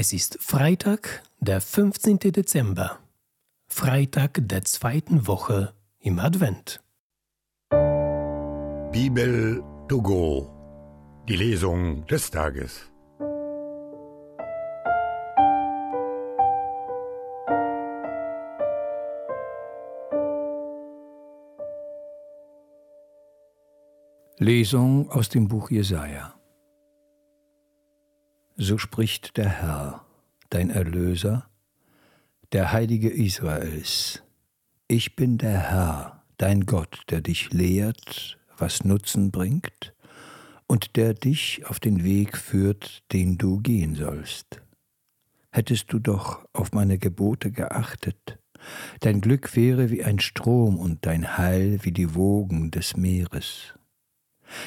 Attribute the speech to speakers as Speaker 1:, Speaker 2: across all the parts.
Speaker 1: Es ist Freitag, der 15. Dezember, Freitag der zweiten Woche im Advent.
Speaker 2: Bibel to go, die Lesung des Tages.
Speaker 3: Lesung aus dem Buch Jesaja. So spricht der Herr, dein Erlöser, der Heilige Israels. Ich bin der Herr, dein Gott, der dich lehrt, was Nutzen bringt, und der dich auf den Weg führt, den du gehen sollst. Hättest du doch auf meine Gebote geachtet, dein Glück wäre wie ein Strom und dein Heil wie die Wogen des Meeres.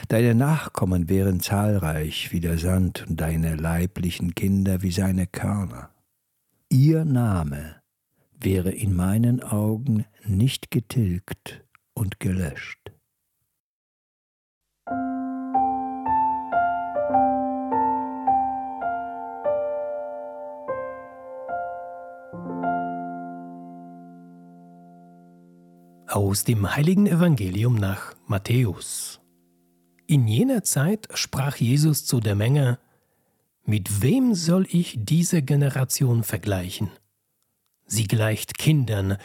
Speaker 3: Deine Nachkommen wären zahlreich wie der Sand und deine leiblichen Kinder wie seine Körner. Ihr Name wäre in meinen Augen nicht getilgt und gelöscht.
Speaker 1: Aus dem heiligen Evangelium nach Matthäus. In jener Zeit sprach Jesus zu der Menge, Mit wem soll ich diese Generation vergleichen? Sie gleicht Kindern,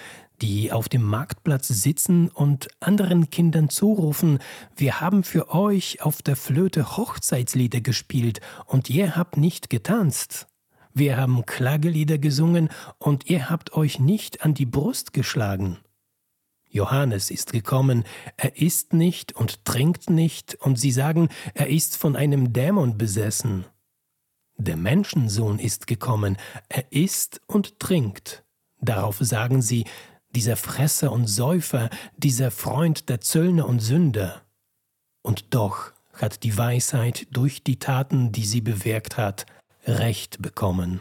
Speaker 1: die auf dem Marktplatz sitzen und anderen Kindern zurufen, wir haben für euch auf der Flöte Hochzeitslieder gespielt und ihr habt nicht getanzt. Wir haben Klagelieder gesungen und ihr habt euch nicht an die Brust geschlagen. Johannes ist gekommen, er isst nicht und trinkt nicht, und sie sagen, er ist von einem Dämon besessen. Der Menschensohn ist gekommen, er isst und trinkt. Darauf sagen sie, dieser Fresser und Säufer, dieser Freund der Zöllner und Sünder. Und doch hat die Weisheit durch die Taten, die sie bewirkt hat, Recht bekommen.